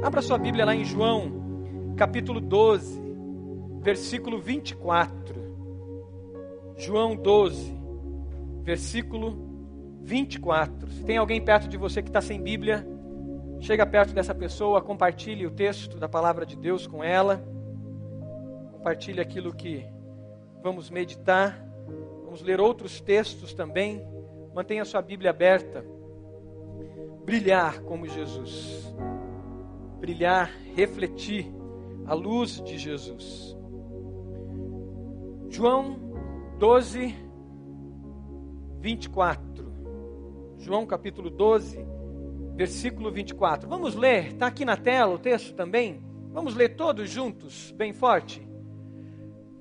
Abra sua Bíblia lá em João, capítulo 12, versículo 24. João 12, versículo 24. Se tem alguém perto de você que está sem Bíblia, chega perto dessa pessoa, compartilhe o texto da palavra de Deus com ela. Compartilhe aquilo que vamos meditar. Vamos ler outros textos também. Mantenha sua Bíblia aberta. Brilhar como Jesus brilhar, refletir a luz de Jesus. João 12, 24. João capítulo 12, versículo 24. Vamos ler, está aqui na tela o texto também. Vamos ler todos juntos, bem forte.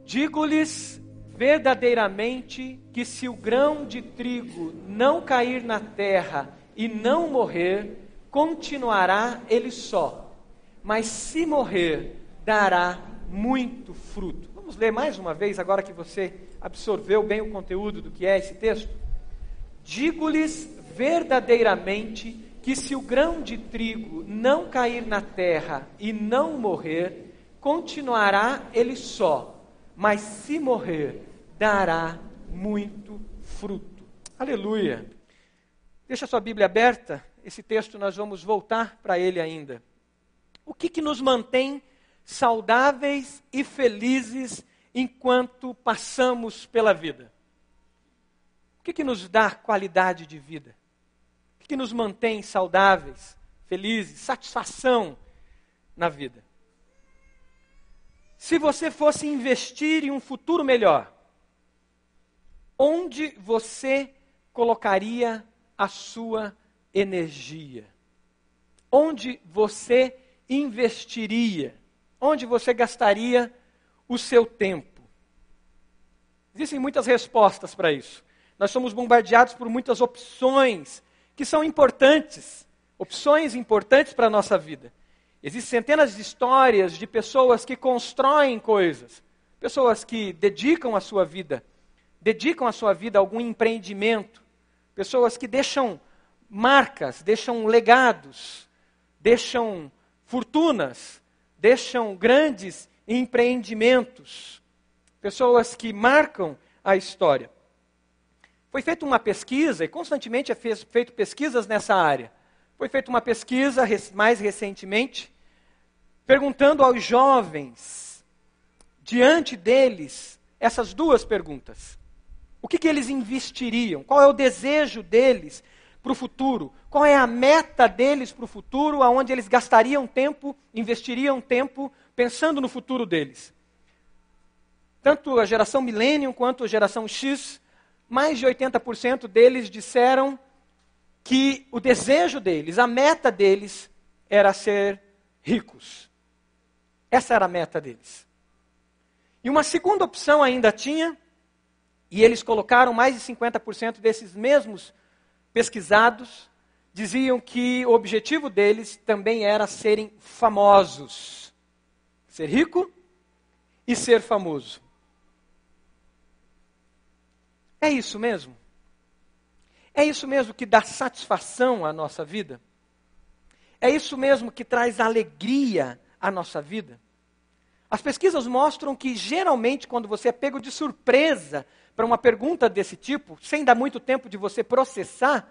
Digo-lhes verdadeiramente que se o grão de trigo não cair na terra e não morrer, continuará ele só mas se morrer, dará muito fruto. Vamos ler mais uma vez, agora que você absorveu bem o conteúdo do que é esse texto? Digo-lhes verdadeiramente que se o grão de trigo não cair na terra e não morrer, continuará ele só, mas se morrer, dará muito fruto. Aleluia. Deixa sua Bíblia aberta, esse texto nós vamos voltar para ele ainda. O que, que nos mantém saudáveis e felizes enquanto passamos pela vida? O que, que nos dá qualidade de vida? O que, que nos mantém saudáveis, felizes, satisfação na vida? Se você fosse investir em um futuro melhor, onde você colocaria a sua energia? Onde você investiria? Onde você gastaria o seu tempo? Existem muitas respostas para isso. Nós somos bombardeados por muitas opções que são importantes, opções importantes para a nossa vida. Existem centenas de histórias de pessoas que constroem coisas, pessoas que dedicam a sua vida, dedicam a sua vida a algum empreendimento, pessoas que deixam marcas, deixam legados, deixam fortunas, deixam grandes empreendimentos, pessoas que marcam a história. Foi feita uma pesquisa, e constantemente é feito pesquisas nessa área. Foi feita uma pesquisa mais recentemente, perguntando aos jovens, diante deles, essas duas perguntas. O que, que eles investiriam? Qual é o desejo deles para o futuro? Qual é a meta deles para o futuro, aonde eles gastariam tempo, investiriam tempo pensando no futuro deles? Tanto a geração Millennium quanto a geração X, mais de 80% deles disseram que o desejo deles, a meta deles, era ser ricos. Essa era a meta deles. E uma segunda opção ainda tinha, e eles colocaram mais de 50% desses mesmos pesquisados diziam que o objetivo deles também era serem famosos. Ser rico e ser famoso. É isso mesmo? É isso mesmo que dá satisfação à nossa vida? É isso mesmo que traz alegria à nossa vida? As pesquisas mostram que, geralmente, quando você é pego de surpresa para uma pergunta desse tipo, sem dar muito tempo de você processar,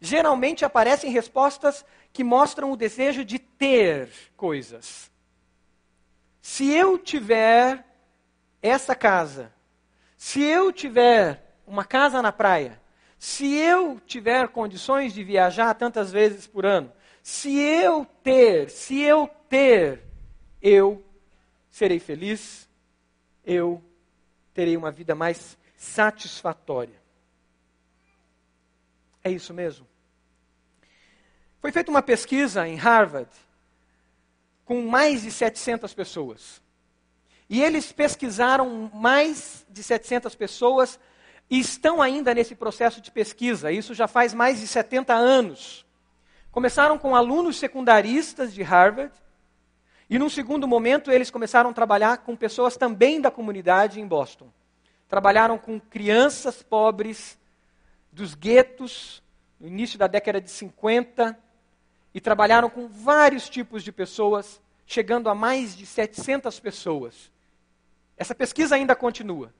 geralmente aparecem respostas que mostram o desejo de ter coisas. Se eu tiver essa casa, se eu tiver uma casa na praia, se eu tiver condições de viajar tantas vezes por ano, se eu ter, se eu ter, eu serei feliz, eu terei uma vida mais satisfatória. É isso mesmo? Foi feita uma pesquisa em Harvard com mais de 700 pessoas. E eles pesquisaram mais de 700 pessoas e estão ainda nesse processo de pesquisa. Isso já faz mais de 70 anos. Começaram com alunos secundaristas de Harvard. E num segundo momento, eles começaram a trabalhar com pessoas também da comunidade em Boston trabalharam com crianças pobres dos guetos, no início da década de 50, e trabalharam com vários tipos de pessoas, chegando a mais de 700 pessoas. Essa pesquisa ainda continua.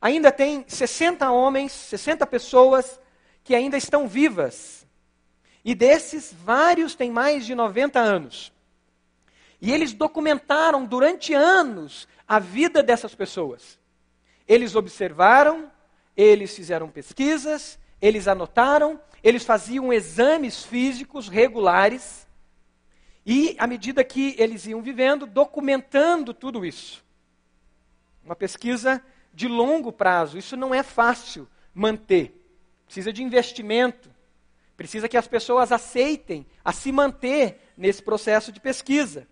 Ainda tem 60 homens, 60 pessoas que ainda estão vivas. E desses, vários têm mais de 90 anos. E eles documentaram durante anos a vida dessas pessoas. Eles observaram, eles fizeram pesquisas, eles anotaram, eles faziam exames físicos regulares. E, à medida que eles iam vivendo, documentando tudo isso. Uma pesquisa de longo prazo. Isso não é fácil manter. Precisa de investimento. Precisa que as pessoas aceitem a se manter nesse processo de pesquisa.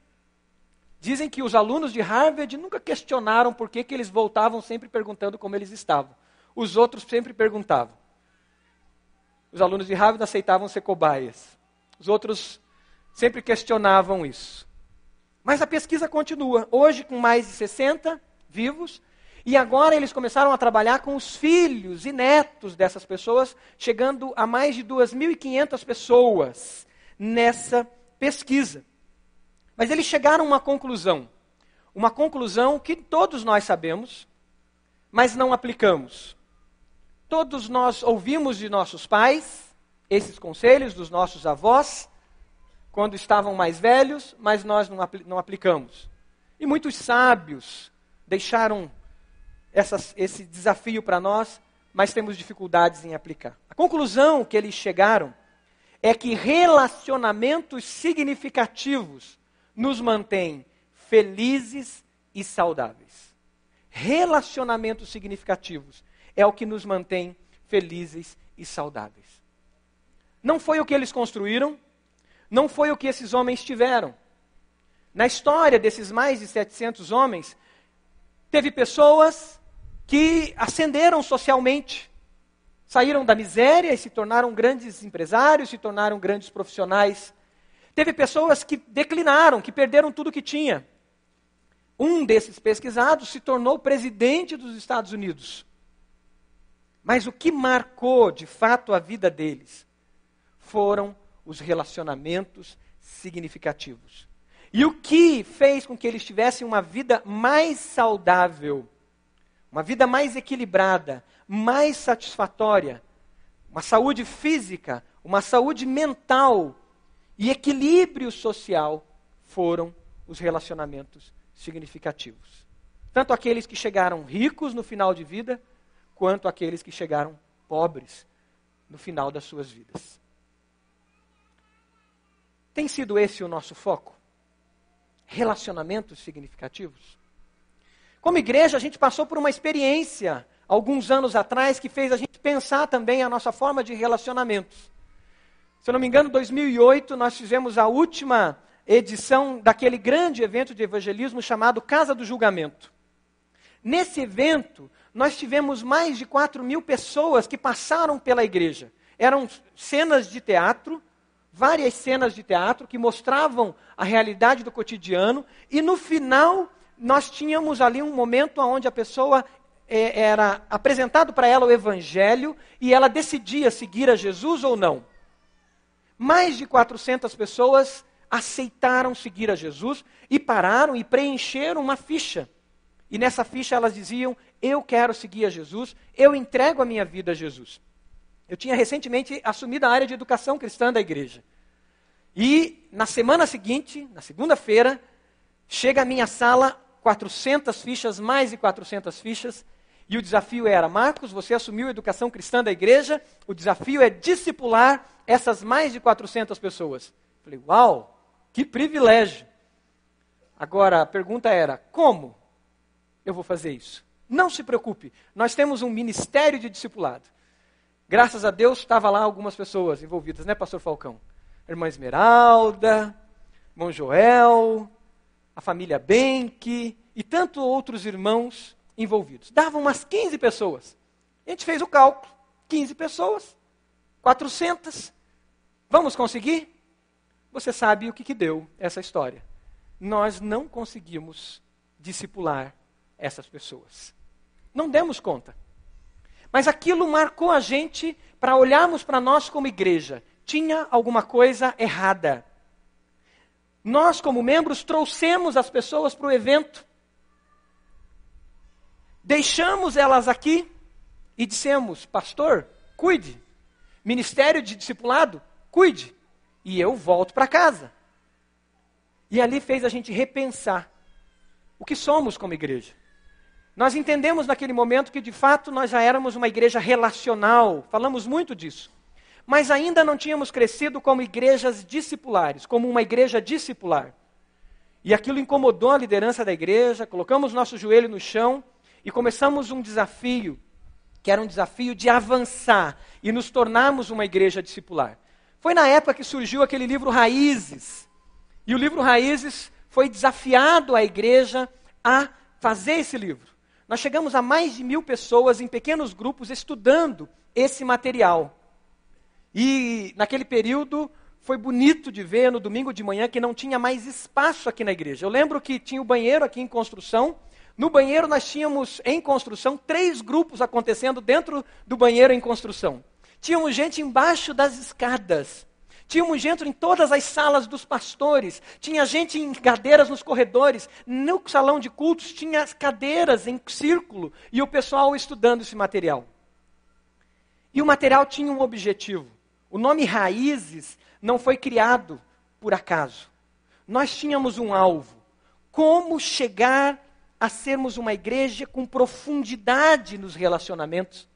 Dizem que os alunos de Harvard nunca questionaram por que, que eles voltavam sempre perguntando como eles estavam. Os outros sempre perguntavam. Os alunos de Harvard aceitavam ser cobaias. Os outros sempre questionavam isso. Mas a pesquisa continua. Hoje, com mais de 60 vivos, e agora eles começaram a trabalhar com os filhos e netos dessas pessoas, chegando a mais de 2.500 pessoas nessa pesquisa. Mas eles chegaram a uma conclusão. Uma conclusão que todos nós sabemos, mas não aplicamos. Todos nós ouvimos de nossos pais esses conselhos, dos nossos avós, quando estavam mais velhos, mas nós não, apl não aplicamos. E muitos sábios deixaram essas, esse desafio para nós, mas temos dificuldades em aplicar. A conclusão que eles chegaram é que relacionamentos significativos nos mantém felizes e saudáveis. Relacionamentos significativos é o que nos mantém felizes e saudáveis. Não foi o que eles construíram, não foi o que esses homens tiveram. Na história desses mais de 700 homens, teve pessoas que ascenderam socialmente, saíram da miséria e se tornaram grandes empresários, se tornaram grandes profissionais. Teve pessoas que declinaram, que perderam tudo que tinha. Um desses pesquisados se tornou presidente dos Estados Unidos. Mas o que marcou de fato a vida deles foram os relacionamentos significativos. E o que fez com que eles tivessem uma vida mais saudável, uma vida mais equilibrada, mais satisfatória, uma saúde física, uma saúde mental, e equilíbrio social foram os relacionamentos significativos. Tanto aqueles que chegaram ricos no final de vida, quanto aqueles que chegaram pobres no final das suas vidas. Tem sido esse o nosso foco? Relacionamentos significativos? Como igreja, a gente passou por uma experiência alguns anos atrás que fez a gente pensar também a nossa forma de relacionamentos. Se eu não me engano, em 2008, nós fizemos a última edição daquele grande evento de evangelismo chamado Casa do Julgamento. Nesse evento, nós tivemos mais de 4 mil pessoas que passaram pela igreja. Eram cenas de teatro, várias cenas de teatro que mostravam a realidade do cotidiano, e no final nós tínhamos ali um momento onde a pessoa é, era apresentado para ela o evangelho e ela decidia seguir a Jesus ou não mais de 400 pessoas aceitaram seguir a Jesus e pararam e preencheram uma ficha. E nessa ficha elas diziam: Eu quero seguir a Jesus, eu entrego a minha vida a Jesus. Eu tinha recentemente assumido a área de educação cristã da igreja. E na semana seguinte, na segunda-feira, chega à minha sala 400 fichas, mais de 400 fichas, e o desafio era: Marcos, você assumiu a educação cristã da igreja, o desafio é discipular essas mais de 400 pessoas. Falei, uau, que privilégio. Agora, a pergunta era: como eu vou fazer isso? Não se preocupe, nós temos um ministério de discipulado. Graças a Deus, estava lá algumas pessoas envolvidas, né, Pastor Falcão? irmã Esmeralda, irmão Joel, a família Benck e tantos outros irmãos envolvidos. Davam umas 15 pessoas. A gente fez o cálculo: 15 pessoas, 400. Vamos conseguir? Você sabe o que, que deu essa história. Nós não conseguimos discipular essas pessoas. Não demos conta. Mas aquilo marcou a gente para olharmos para nós como igreja. Tinha alguma coisa errada. nós, como membros, trouxemos as pessoas para o evento, deixamos elas aqui e dissemos: Pastor, cuide. Ministério de discipulado, cuide. E eu volto para casa. E ali fez a gente repensar o que somos como igreja. Nós entendemos naquele momento que de fato nós já éramos uma igreja relacional, falamos muito disso. Mas ainda não tínhamos crescido como igrejas discipulares, como uma igreja discipular. E aquilo incomodou a liderança da igreja, colocamos nosso joelho no chão e começamos um desafio, que era um desafio de avançar e nos tornarmos uma igreja discipular. Foi na época que surgiu aquele livro Raízes. E o livro Raízes foi desafiado a igreja a fazer esse livro. Nós chegamos a mais de mil pessoas em pequenos grupos estudando esse material. E naquele período foi bonito de ver no domingo de manhã que não tinha mais espaço aqui na igreja. Eu lembro que tinha o banheiro aqui em construção. No banheiro nós tínhamos em construção três grupos acontecendo dentro do banheiro em construção. Tínhamos gente embaixo das escadas. Tínhamos gente em todas as salas dos pastores, tinha gente em cadeiras nos corredores, no salão de cultos tinha as cadeiras em círculo e o pessoal estudando esse material. E o material tinha um objetivo. O nome Raízes não foi criado por acaso. Nós tínhamos um alvo: como chegar a sermos uma igreja com profundidade nos relacionamentos.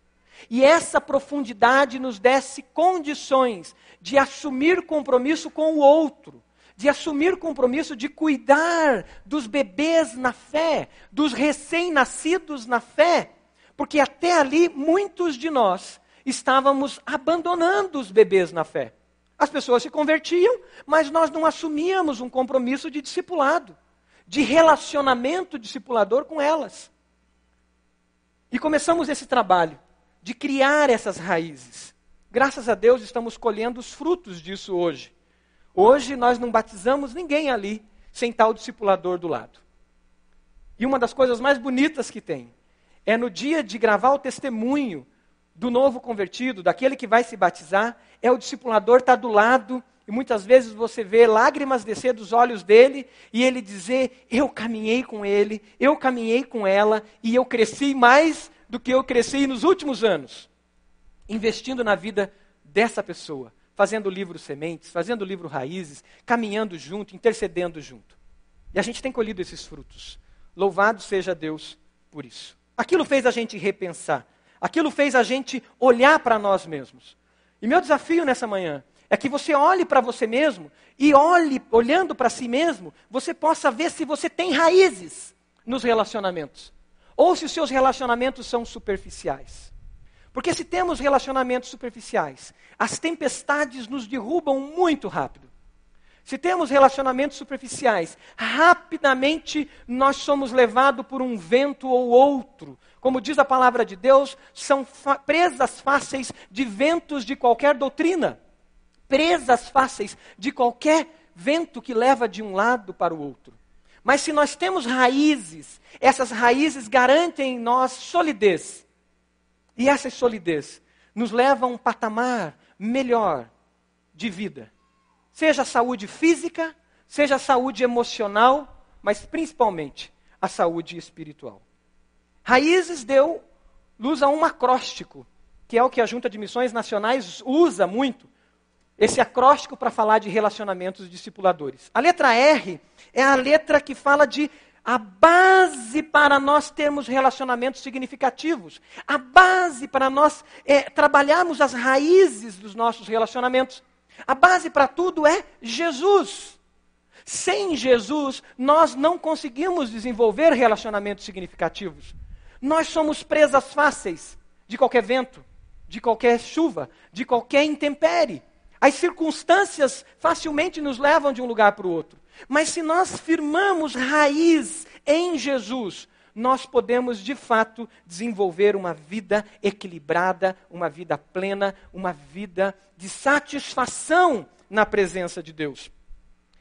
E essa profundidade nos desse condições de assumir compromisso com o outro, de assumir compromisso de cuidar dos bebês na fé, dos recém-nascidos na fé, porque até ali muitos de nós estávamos abandonando os bebês na fé. As pessoas se convertiam, mas nós não assumíamos um compromisso de discipulado, de relacionamento discipulador com elas. E começamos esse trabalho de criar essas raízes. Graças a Deus estamos colhendo os frutos disso hoje. Hoje nós não batizamos ninguém ali sem tal discipulador do lado. E uma das coisas mais bonitas que tem é no dia de gravar o testemunho do novo convertido, daquele que vai se batizar, é o discipulador estar tá do lado e muitas vezes você vê lágrimas descer dos olhos dele e ele dizer: Eu caminhei com ele, eu caminhei com ela e eu cresci mais do que eu cresci nos últimos anos, investindo na vida dessa pessoa, fazendo livro sementes, fazendo livro raízes, caminhando junto, intercedendo junto. E a gente tem colhido esses frutos. Louvado seja Deus por isso. Aquilo fez a gente repensar. Aquilo fez a gente olhar para nós mesmos. E meu desafio nessa manhã é que você olhe para você mesmo e olhe, olhando para si mesmo, você possa ver se você tem raízes nos relacionamentos ou se os seus relacionamentos são superficiais. Porque se temos relacionamentos superficiais, as tempestades nos derrubam muito rápido. Se temos relacionamentos superficiais, rapidamente nós somos levados por um vento ou outro. Como diz a palavra de Deus, são presas fáceis de ventos de qualquer doutrina. Presas fáceis de qualquer vento que leva de um lado para o outro. Mas se nós temos raízes, essas raízes garantem em nós solidez. E essa solidez nos leva a um patamar melhor de vida. Seja a saúde física, seja a saúde emocional, mas principalmente a saúde espiritual. Raízes deu luz a um acróstico, que é o que a Junta de Missões Nacionais usa muito esse acróstico para falar de relacionamentos discipuladores. A letra R é a letra que fala de a base para nós termos relacionamentos significativos, a base para nós é, trabalharmos as raízes dos nossos relacionamentos. A base para tudo é Jesus. Sem Jesus, nós não conseguimos desenvolver relacionamentos significativos. Nós somos presas fáceis de qualquer vento, de qualquer chuva, de qualquer intempérie. As circunstâncias facilmente nos levam de um lugar para o outro. Mas se nós firmamos raiz em Jesus, nós podemos de fato desenvolver uma vida equilibrada, uma vida plena, uma vida de satisfação na presença de Deus.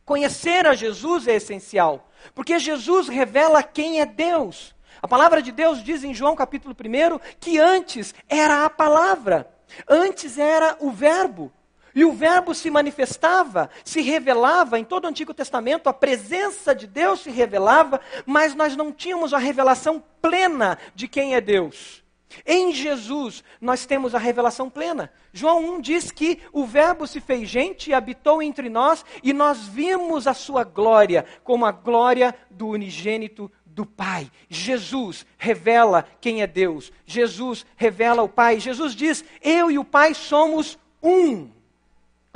Conhecer a Jesus é essencial, porque Jesus revela quem é Deus. A palavra de Deus diz em João capítulo 1 que antes era a palavra, antes era o Verbo, E o Verbo se manifestava, se revelava em todo o Antigo Testamento, a presença de Deus se revelava, mas nós não tínhamos a revelação plena de quem é Deus. Em Jesus, nós temos a revelação plena. João 1 diz que o Verbo se fez gente e habitou entre nós, e nós vimos a sua glória, como a glória do unigênito do Pai. Jesus revela quem é Deus. Jesus revela o Pai. Jesus diz: Eu e o Pai somos um.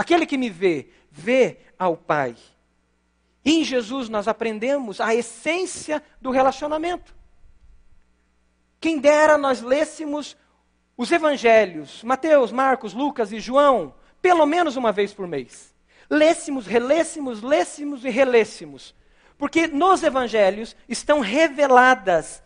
Aquele que me vê, vê ao Pai. Em Jesus nós aprendemos a essência do relacionamento. Quem dera nós lêssemos os evangelhos, Mateus, Marcos, Lucas e João, pelo menos uma vez por mês. Lêssemos, relêssemos, lêssemos e relêssemos. Porque nos evangelhos estão reveladas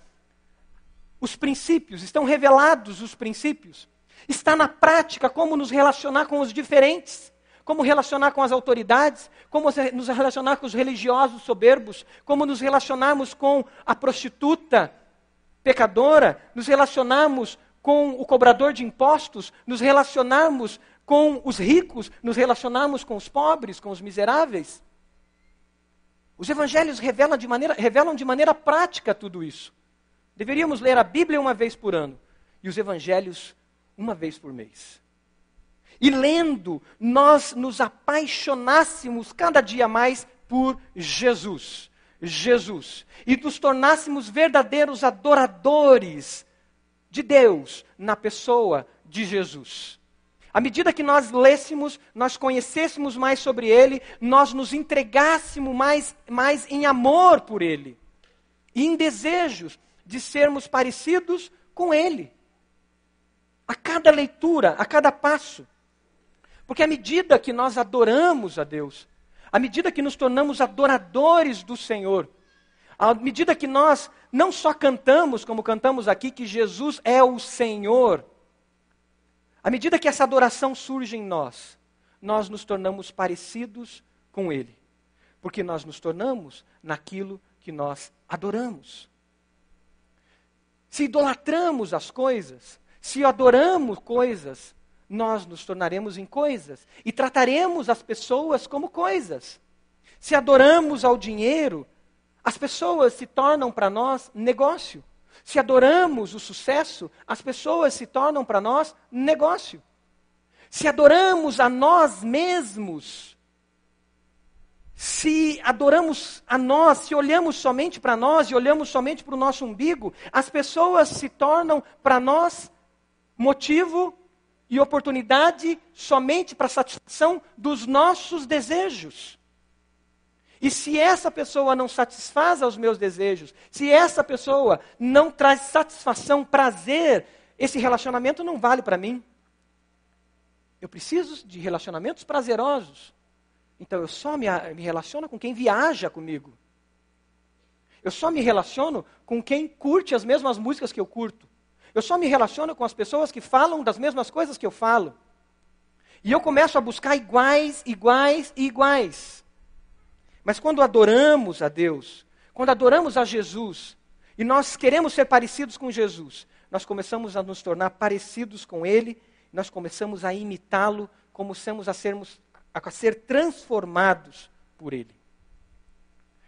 os princípios, estão revelados os princípios. Está na prática como nos relacionar com os diferentes, como relacionar com as autoridades, como nos relacionar com os religiosos soberbos, como nos relacionarmos com a prostituta, pecadora, nos relacionarmos com o cobrador de impostos, nos relacionarmos com os ricos, nos relacionarmos com os pobres, com os miseráveis. Os evangelhos revelam de maneira, revelam de maneira prática tudo isso. Deveríamos ler a Bíblia uma vez por ano e os evangelhos uma vez por mês. E lendo, nós nos apaixonássemos cada dia mais por Jesus. Jesus e nos tornássemos verdadeiros adoradores de Deus na pessoa de Jesus. À medida que nós lêssemos, nós conhecêssemos mais sobre Ele, nós nos entregássemos mais, mais em amor por Ele e em desejos de sermos parecidos com Ele. A cada leitura, a cada passo. Porque à medida que nós adoramos a Deus, à medida que nos tornamos adoradores do Senhor, à medida que nós não só cantamos, como cantamos aqui, que Jesus é o Senhor, à medida que essa adoração surge em nós, nós nos tornamos parecidos com Ele. Porque nós nos tornamos naquilo que nós adoramos. Se idolatramos as coisas, se adoramos coisas, nós nos tornaremos em coisas e trataremos as pessoas como coisas. Se adoramos ao dinheiro, as pessoas se tornam para nós negócio. Se adoramos o sucesso, as pessoas se tornam para nós negócio. Se adoramos a nós mesmos, se adoramos a nós, se olhamos somente para nós e olhamos somente para o nosso umbigo, as pessoas se tornam para nós motivo e oportunidade somente para satisfação dos nossos desejos. E se essa pessoa não satisfaz aos meus desejos, se essa pessoa não traz satisfação, prazer, esse relacionamento não vale para mim. Eu preciso de relacionamentos prazerosos. Então eu só me, me relaciono com quem viaja comigo. Eu só me relaciono com quem curte as mesmas músicas que eu curto. Eu só me relaciono com as pessoas que falam das mesmas coisas que eu falo. E eu começo a buscar iguais, iguais e iguais. Mas quando adoramos a Deus, quando adoramos a Jesus, e nós queremos ser parecidos com Jesus, nós começamos a nos tornar parecidos com Ele, nós começamos a imitá-lo, começamos a, sermos, a ser transformados por Ele.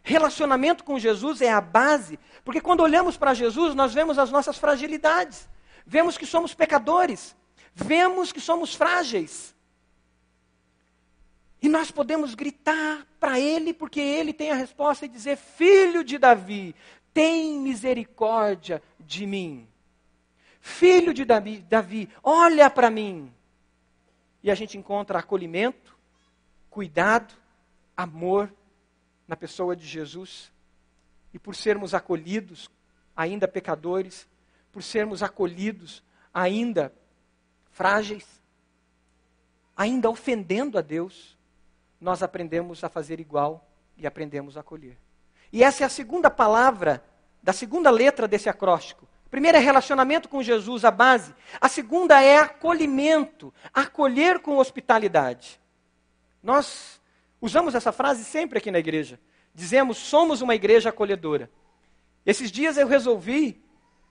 Relacionamento com Jesus é a base, porque quando olhamos para Jesus, nós vemos as nossas fragilidades, vemos que somos pecadores, vemos que somos frágeis. E nós podemos gritar para Ele, porque Ele tem a resposta e dizer: Filho de Davi, tem misericórdia de mim. Filho de Davi, Davi olha para mim. E a gente encontra acolhimento, cuidado, amor na pessoa de Jesus. E por sermos acolhidos, ainda pecadores, por sermos acolhidos, ainda frágeis, ainda ofendendo a Deus, nós aprendemos a fazer igual e aprendemos a acolher. E essa é a segunda palavra, da segunda letra desse acróstico. A primeira é relacionamento com Jesus, a base. A segunda é acolhimento, acolher com hospitalidade. Nós Usamos essa frase sempre aqui na igreja. Dizemos, somos uma igreja acolhedora. Esses dias eu resolvi,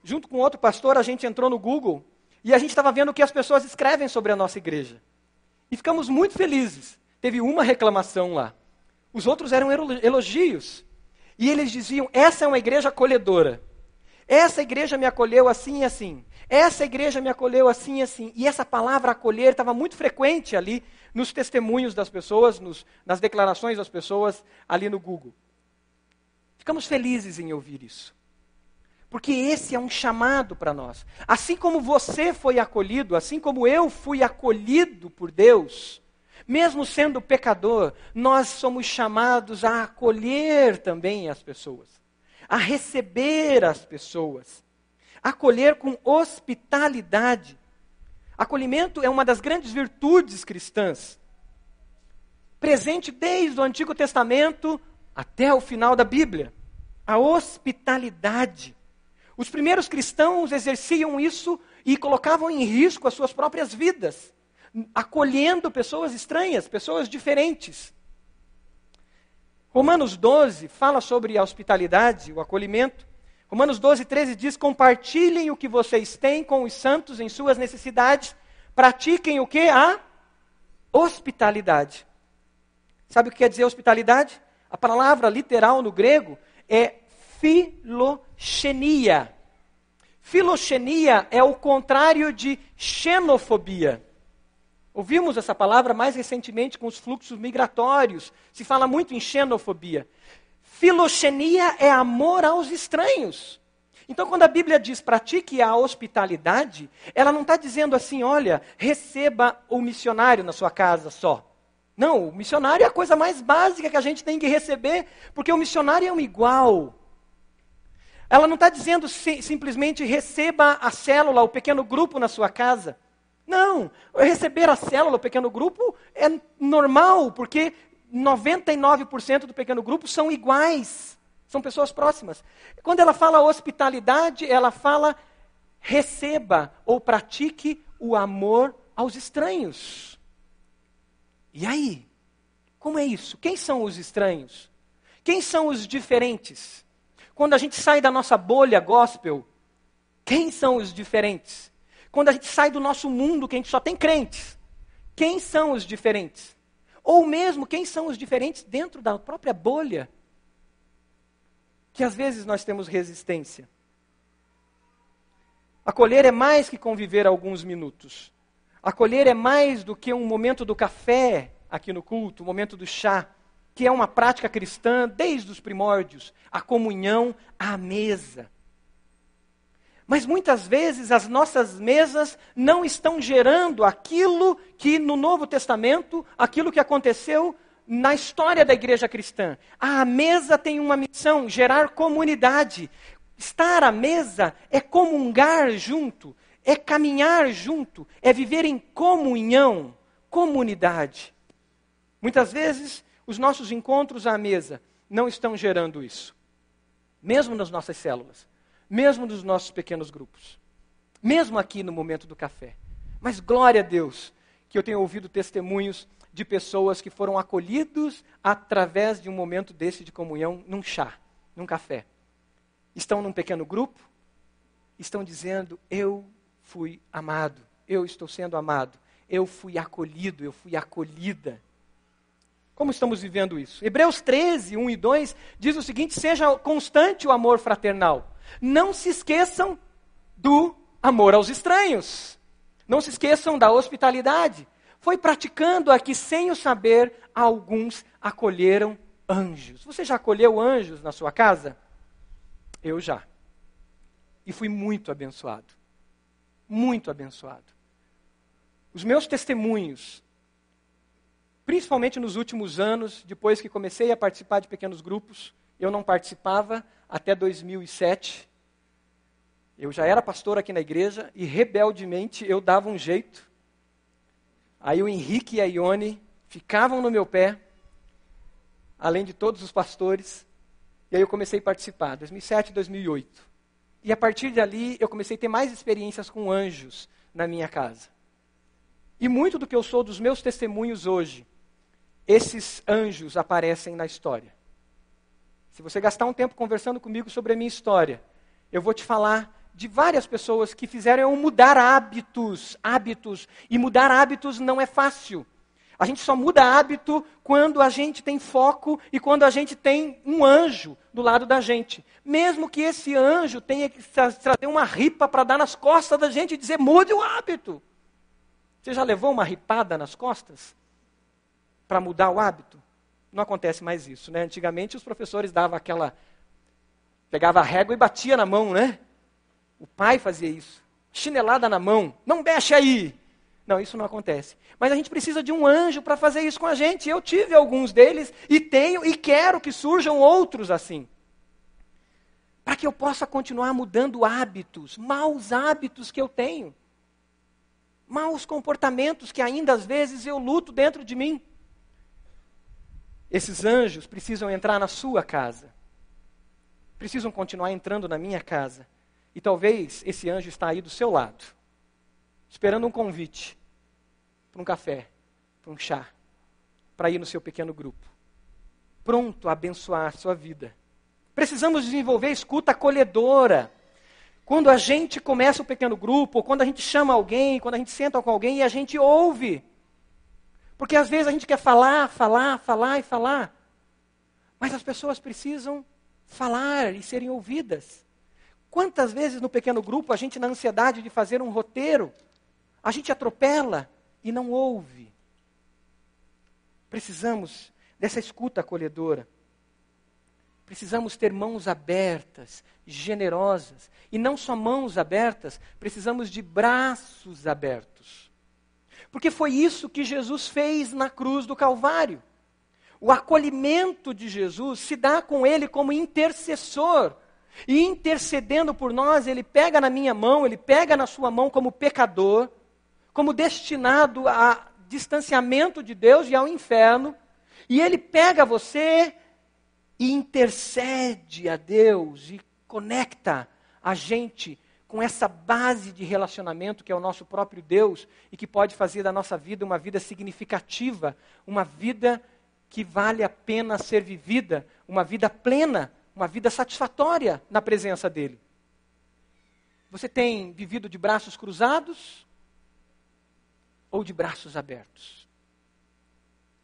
junto com outro pastor, a gente entrou no Google e a gente estava vendo o que as pessoas escrevem sobre a nossa igreja. E ficamos muito felizes. Teve uma reclamação lá. Os outros eram elogios. E eles diziam: essa é uma igreja acolhedora. Essa igreja me acolheu assim e assim. Essa igreja me acolheu assim e assim. E essa palavra acolher estava muito frequente ali nos testemunhos das pessoas, nos, nas declarações das pessoas ali no Google. Ficamos felizes em ouvir isso. Porque esse é um chamado para nós. Assim como você foi acolhido, assim como eu fui acolhido por Deus, mesmo sendo pecador, nós somos chamados a acolher também as pessoas, a receber as pessoas, acolher com hospitalidade. Acolhimento é uma das grandes virtudes cristãs, presente desde o Antigo Testamento até o final da Bíblia. A hospitalidade. Os primeiros cristãos exerciam isso e colocavam em risco as suas próprias vidas, acolhendo pessoas estranhas, pessoas diferentes. Romanos 12 fala sobre a hospitalidade, o acolhimento. Romanos 12, 13 diz: Compartilhem o que vocês têm com os santos em suas necessidades, pratiquem o que? A hospitalidade. Sabe o que quer dizer hospitalidade? A palavra literal no grego é filoxenia. Filoxenia é o contrário de xenofobia. Ouvimos essa palavra mais recentemente com os fluxos migratórios. Se fala muito em xenofobia. Filoxenia é amor aos estranhos. Então, quando a Bíblia diz pratique a hospitalidade, ela não está dizendo assim, olha, receba o missionário na sua casa só. Não, o missionário é a coisa mais básica que a gente tem que receber, porque o missionário é um igual. Ela não está dizendo si, simplesmente receba a célula, o pequeno grupo na sua casa. Não, receber a célula, o pequeno grupo, é normal, porque 99% do pequeno grupo são iguais, são pessoas próximas. Quando ela fala hospitalidade, ela fala receba ou pratique o amor aos estranhos. E aí? Como é isso? Quem são os estranhos? Quem são os diferentes? Quando a gente sai da nossa bolha gospel, quem são os diferentes? Quando a gente sai do nosso mundo, que a gente só tem crentes, quem são os diferentes? Ou mesmo quem são os diferentes dentro da própria bolha? Que às vezes nós temos resistência. Acolher é mais que conviver alguns minutos. Acolher é mais do que um momento do café aqui no culto, o um momento do chá que é uma prática cristã desde os primórdios, a comunhão à mesa. Mas muitas vezes as nossas mesas não estão gerando aquilo que no Novo Testamento, aquilo que aconteceu na história da igreja cristã. A mesa tem uma missão: gerar comunidade. Estar à mesa é comungar junto, é caminhar junto, é viver em comunhão, comunidade. Muitas vezes os nossos encontros à mesa não estão gerando isso. Mesmo nas nossas células, mesmo nos nossos pequenos grupos, mesmo aqui no momento do café. Mas glória a Deus que eu tenho ouvido testemunhos de pessoas que foram acolhidos através de um momento desse de comunhão num chá, num café. Estão num pequeno grupo, estão dizendo: Eu fui amado, eu estou sendo amado, eu fui acolhido, eu fui acolhida. Como estamos vivendo isso? Hebreus 13, 1 e 2 diz o seguinte: seja constante o amor fraternal. Não se esqueçam do amor aos estranhos. Não se esqueçam da hospitalidade. Foi praticando aqui sem o saber, alguns acolheram anjos. Você já acolheu anjos na sua casa? Eu já. E fui muito abençoado. Muito abençoado. Os meus testemunhos principalmente nos últimos anos, depois que comecei a participar de pequenos grupos, eu não participava até 2007. Eu já era pastor aqui na igreja e rebeldemente eu dava um jeito. Aí o Henrique e a Ione ficavam no meu pé, além de todos os pastores. E aí eu comecei a participar, 2007 2008. E a partir dali eu comecei a ter mais experiências com anjos na minha casa. E muito do que eu sou dos meus testemunhos hoje esses anjos aparecem na história. Se você gastar um tempo conversando comigo sobre a minha história, eu vou te falar de várias pessoas que fizeram eu mudar hábitos, hábitos. E mudar hábitos não é fácil. A gente só muda hábito quando a gente tem foco e quando a gente tem um anjo do lado da gente. Mesmo que esse anjo tenha que trazer uma ripa para dar nas costas da gente e dizer: mude o hábito. Você já levou uma ripada nas costas para mudar o hábito? Não acontece mais isso, né? Antigamente os professores davam aquela. pegava a régua e batia na mão, né? O pai fazia isso. Chinelada na mão. Não mexe aí. Não, isso não acontece. Mas a gente precisa de um anjo para fazer isso com a gente. Eu tive alguns deles e tenho e quero que surjam outros assim. Para que eu possa continuar mudando hábitos, maus hábitos que eu tenho. Maus comportamentos que ainda às vezes eu luto dentro de mim. Esses anjos precisam entrar na sua casa. Precisam continuar entrando na minha casa. E talvez esse anjo está aí do seu lado esperando um convite para um café, para um chá, para ir no seu pequeno grupo, pronto a abençoar sua vida. Precisamos desenvolver escuta acolhedora. Quando a gente começa o um pequeno grupo, quando a gente chama alguém, quando a gente senta com alguém e a gente ouve. Porque às vezes a gente quer falar, falar, falar e falar. Mas as pessoas precisam falar e serem ouvidas. Quantas vezes no pequeno grupo a gente, na ansiedade de fazer um roteiro, a gente atropela e não ouve. Precisamos dessa escuta acolhedora. Precisamos ter mãos abertas, generosas. E não só mãos abertas, precisamos de braços abertos. Porque foi isso que Jesus fez na cruz do Calvário. O acolhimento de Jesus se dá com ele como intercessor. E intercedendo por nós, ele pega na minha mão, ele pega na sua mão como pecador como destinado a distanciamento de Deus e ao inferno, e ele pega você e intercede a Deus e conecta a gente com essa base de relacionamento que é o nosso próprio Deus e que pode fazer da nossa vida uma vida significativa, uma vida que vale a pena ser vivida, uma vida plena, uma vida satisfatória na presença dele. Você tem vivido de braços cruzados? ou de braços abertos?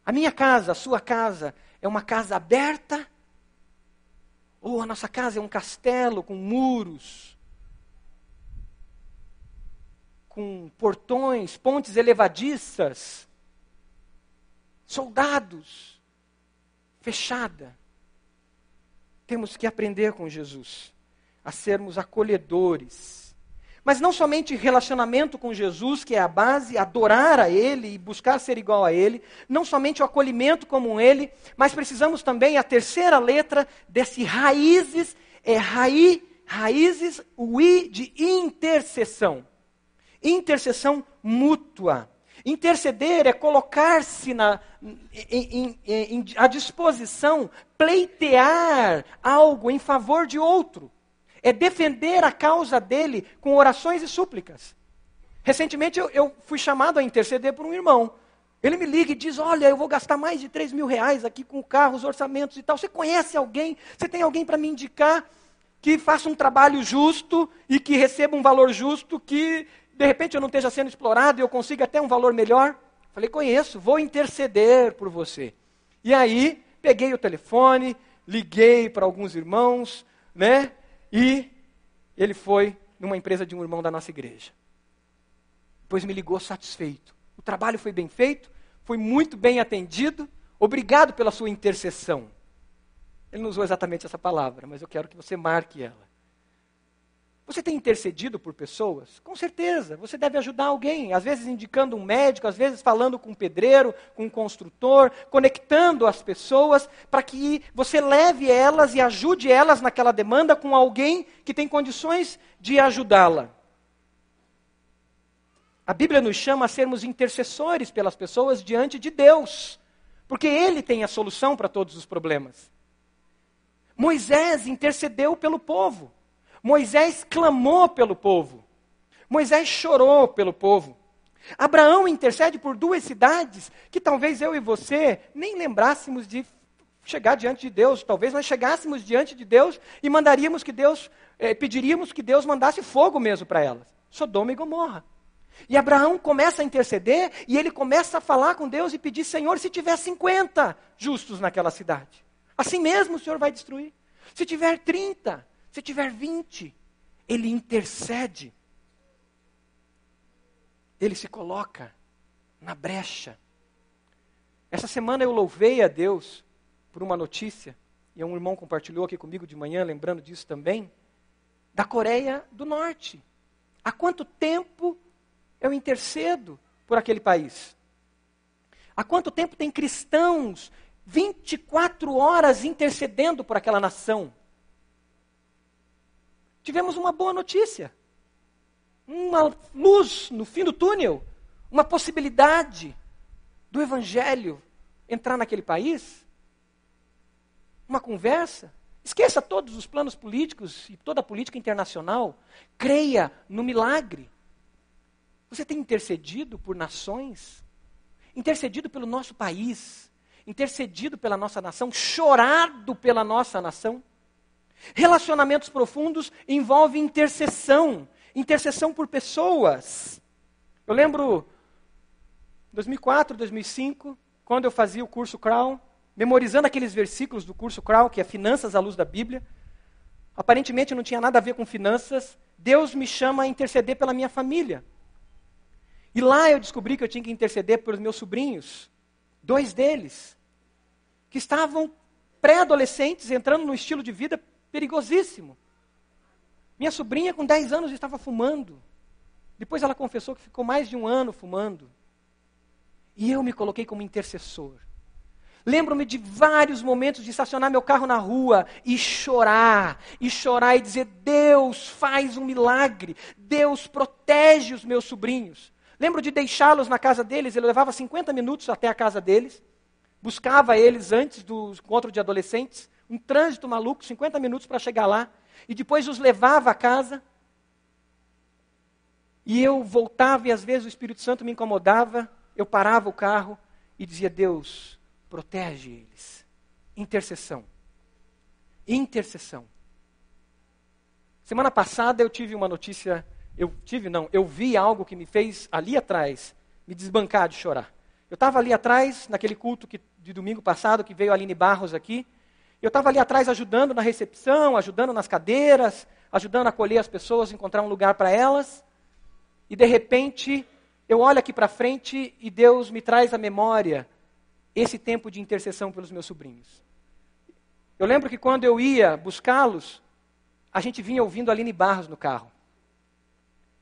A minha casa, a sua casa, é uma casa aberta? Ou a nossa casa é um castelo com muros, com portões, pontes elevadiças, soldados, fechada? Temos que aprender com Jesus a sermos acolhedores mas não somente relacionamento com Jesus, que é a base, adorar a Ele e buscar ser igual a Ele, não somente o acolhimento como Ele, mas precisamos também a terceira letra desse raízes, é raí, raízes, o I de intercessão. Intercessão mútua. Interceder é colocar-se à disposição, pleitear algo em favor de outro é defender a causa dele com orações e súplicas. Recentemente eu, eu, fui chamado a interceder por um irmão. Ele me liga e diz: Olha, eu vou gastar mais de 3 mil reais aqui com o carro, os orçamentos e tal. Você conhece alguém? Você tem alguém para me indicar que faça um trabalho justo e que receba um valor justo, que de repente eu não esteja sendo explorado e eu consiga até um valor melhor? Falei: Conheço, vou interceder por você. E aí, peguei o telefone, liguei para alguns irmãos, né? E ele foi numa empresa de um irmão da nossa igreja. Depois me ligou satisfeito. O trabalho foi bem feito, foi muito bem atendido. Obrigado pela sua intercessão. Ele não usou exatamente essa palavra, mas eu quero que você marque ela. Você tem intercedido por pessoas? Com certeza, você deve ajudar alguém, às vezes indicando um médico, às vezes falando com um pedreiro, com um construtor, conectando as pessoas para que você leve elas e ajude elas naquela demanda com alguém que tem condições de ajudá-la. A Bíblia nos chama a sermos intercessores pelas pessoas diante de Deus, porque Ele tem a solução para todos os problemas. Moisés intercedeu pelo povo. Moisés clamou pelo povo. Moisés chorou pelo povo. Abraão intercede por duas cidades que talvez eu e você nem lembrássemos de chegar diante de Deus. Talvez nós chegássemos diante de Deus e mandaríamos que Deus, eh, pediríamos que Deus mandasse fogo mesmo para elas. Sodoma e Gomorra. E Abraão começa a interceder e ele começa a falar com Deus e pedir: Senhor, se tiver 50 justos naquela cidade, assim mesmo o Senhor vai destruir. Se tiver 30, se tiver 20, ele intercede. Ele se coloca na brecha. Essa semana eu louvei a Deus por uma notícia, e um irmão compartilhou aqui comigo de manhã, lembrando disso também, da Coreia do Norte. Há quanto tempo eu intercedo por aquele país? Há quanto tempo tem cristãos 24 horas intercedendo por aquela nação? Tivemos uma boa notícia. Uma luz no fim do túnel, uma possibilidade do evangelho entrar naquele país. Uma conversa. Esqueça todos os planos políticos e toda a política internacional. Creia no milagre. Você tem intercedido por nações? Intercedido pelo nosso país? Intercedido pela nossa nação? Chorado pela nossa nação? Relacionamentos profundos envolvem intercessão intercessão por pessoas. Eu lembro 2004, 2005, quando eu fazia o curso Crown, memorizando aqueles versículos do curso Crown, que é Finanças à luz da Bíblia. Aparentemente não tinha nada a ver com finanças. Deus me chama a interceder pela minha família. E lá eu descobri que eu tinha que interceder pelos meus sobrinhos, dois deles, que estavam pré-adolescentes, entrando num estilo de vida perigosíssimo. Minha sobrinha, com 10 anos, estava fumando. Depois ela confessou que ficou mais de um ano fumando. E eu me coloquei como intercessor. Lembro-me de vários momentos de estacionar meu carro na rua e chorar, e chorar e dizer: Deus faz um milagre, Deus protege os meus sobrinhos. Lembro de deixá-los na casa deles, ele levava 50 minutos até a casa deles, buscava eles antes do encontro de adolescentes, um trânsito maluco, 50 minutos para chegar lá, e depois os levava a casa. E eu voltava e às vezes o Espírito Santo me incomodava, eu parava o carro e dizia: Deus, protege eles. Intercessão. Intercessão. Semana passada eu tive uma notícia, eu tive não, eu vi algo que me fez ali atrás me desbancar de chorar. Eu estava ali atrás, naquele culto que, de domingo passado, que veio a Aline Barros aqui. Eu estava ali atrás ajudando na recepção, ajudando nas cadeiras, ajudando a acolher as pessoas, encontrar um lugar para elas. E de repente, eu olho aqui para frente e Deus me traz à memória esse tempo de intercessão pelos meus sobrinhos. Eu lembro que quando eu ia buscá-los, a gente vinha ouvindo Aline Barros no carro.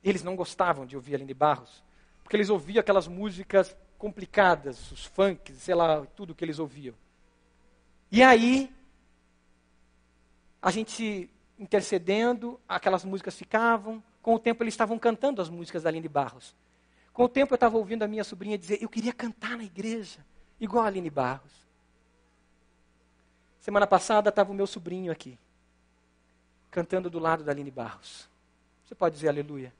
Eles não gostavam de ouvir Aline Barros, porque eles ouviam aquelas músicas complicadas, os funks, sei lá, tudo que eles ouviam. E aí, a gente intercedendo, aquelas músicas ficavam. Com o tempo, eles estavam cantando as músicas da Aline Barros. Com o tempo, eu estava ouvindo a minha sobrinha dizer: Eu queria cantar na igreja igual a Aline Barros. Semana passada estava o meu sobrinho aqui, cantando do lado da Aline Barros. Você pode dizer aleluia?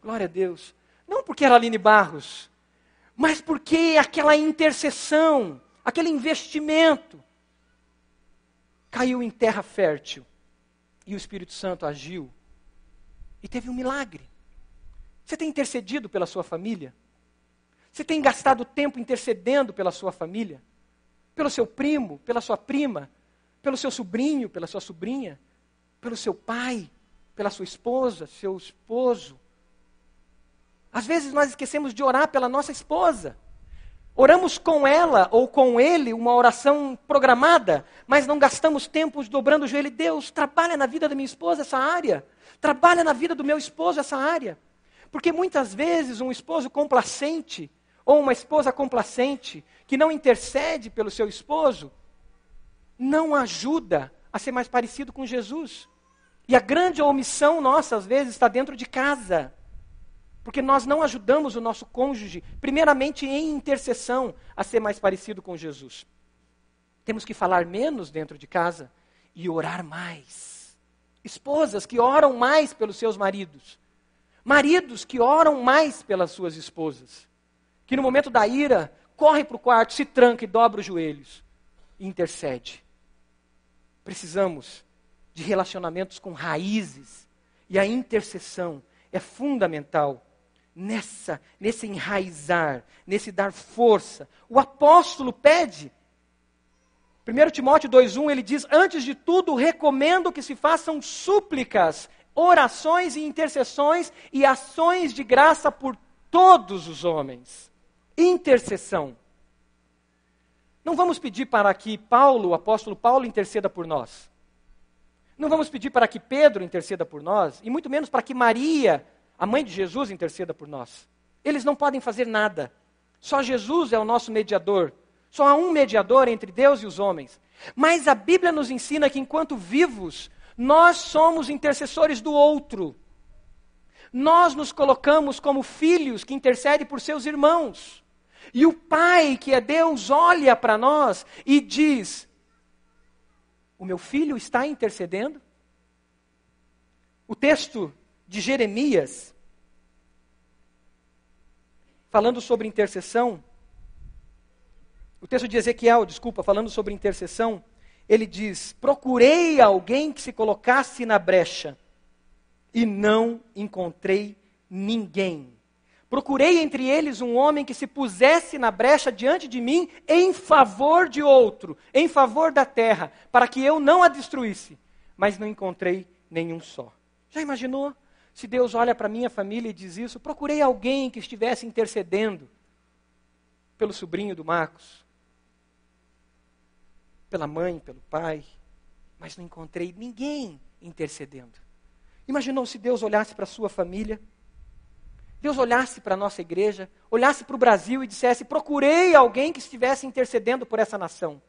Glória a Deus. Não porque era Aline Barros, mas porque aquela intercessão, aquele investimento, caiu em terra fértil. E o Espírito Santo agiu. E teve um milagre. Você tem intercedido pela sua família? Você tem gastado tempo intercedendo pela sua família? Pelo seu primo, pela sua prima, pelo seu sobrinho, pela sua sobrinha, pelo seu pai, pela sua esposa, seu esposo. Às vezes nós esquecemos de orar pela nossa esposa. Oramos com ela ou com ele uma oração programada, mas não gastamos tempo dobrando o joelho. Deus, trabalha na vida da minha esposa essa área. Trabalha na vida do meu esposo essa área. Porque muitas vezes um esposo complacente ou uma esposa complacente, que não intercede pelo seu esposo, não ajuda a ser mais parecido com Jesus. E a grande omissão nossa, às vezes, está dentro de casa. Porque nós não ajudamos o nosso cônjuge, primeiramente em intercessão, a ser mais parecido com Jesus. Temos que falar menos dentro de casa e orar mais. Esposas que oram mais pelos seus maridos. Maridos que oram mais pelas suas esposas que no momento da ira corre para o quarto, se tranca e dobra os joelhos e intercede. Precisamos de relacionamentos com raízes e a intercessão é fundamental nessa, nesse enraizar, nesse dar força. O apóstolo pede. 1 Timóteo 2,1 ele diz: Antes de tudo, recomendo que se façam súplicas, orações e intercessões e ações de graça por todos os homens. Intercessão. Não vamos pedir para que Paulo, o apóstolo Paulo, interceda por nós. Não vamos pedir para que Pedro interceda por nós, e muito menos para que Maria, a mãe de Jesus, interceda por nós. Eles não podem fazer nada. Só Jesus é o nosso mediador. Só há um mediador entre Deus e os homens. Mas a Bíblia nos ensina que enquanto vivos, nós somos intercessores do outro. Nós nos colocamos como filhos que intercedem por seus irmãos. E o Pai, que é Deus, olha para nós e diz: O meu filho está intercedendo? O texto de Jeremias, falando sobre intercessão, o texto de Ezequiel, desculpa, falando sobre intercessão, ele diz: Procurei alguém que se colocasse na brecha e não encontrei ninguém. Procurei entre eles um homem que se pusesse na brecha diante de mim em favor de outro, em favor da terra, para que eu não a destruísse. Mas não encontrei nenhum só. Já imaginou? Se Deus olha para minha família e diz isso, procurei alguém que estivesse intercedendo pelo sobrinho do Marcos, pela mãe, pelo pai, mas não encontrei ninguém intercedendo. Imaginou se Deus olhasse para a sua família? Deus olhasse para a nossa igreja, olhasse para o Brasil e dissesse: procurei alguém que estivesse intercedendo por essa nação.